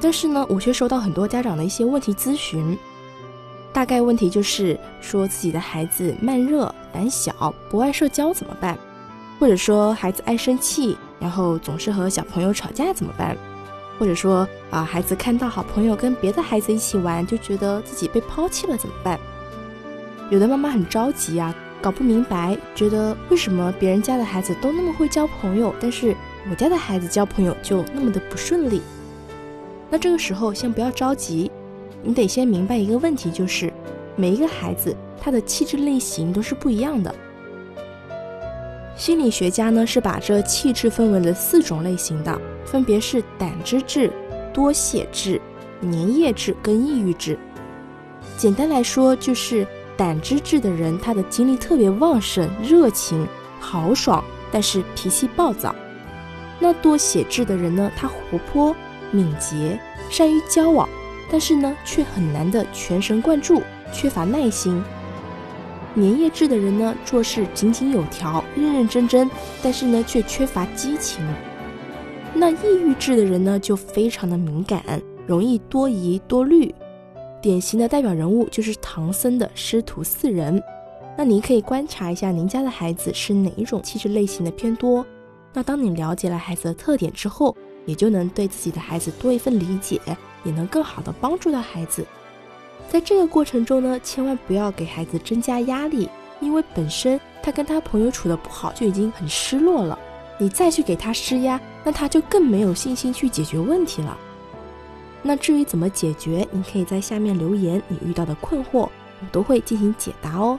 但是呢，我却收到很多家长的一些问题咨询，大概问题就是说自己的孩子慢热、胆小、不爱社交怎么办？或者说孩子爱生气，然后总是和小朋友吵架怎么办？或者说啊，孩子看到好朋友跟别的孩子一起玩，就觉得自己被抛弃了怎么办？有的妈妈很着急啊，搞不明白，觉得为什么别人家的孩子都那么会交朋友，但是我家的孩子交朋友就那么的不顺利？那这个时候先不要着急，你得先明白一个问题，就是每一个孩子他的气质类型都是不一样的。心理学家呢是把这气质分为了四种类型的，分别是胆汁质、多血质、粘液质跟抑郁质。简单来说，就是胆汁质的人，他的精力特别旺盛、热情、豪爽，但是脾气暴躁。那多血质的人呢，他活泼。敏捷，善于交往，但是呢，却很难的全神贯注，缺乏耐心。粘液质的人呢，做事井井有条，认认真真，但是呢，却缺乏激情。那抑郁质的人呢，就非常的敏感，容易多疑多虑。典型的代表人物就是唐僧的师徒四人。那您可以观察一下您家的孩子是哪一种气质类型的偏多。那当你了解了孩子的特点之后，也就能对自己的孩子多一份理解，也能更好的帮助到孩子。在这个过程中呢，千万不要给孩子增加压力，因为本身他跟他朋友处的不好就已经很失落了，你再去给他施压，那他就更没有信心去解决问题了。那至于怎么解决，你可以在下面留言你遇到的困惑，我都会进行解答哦。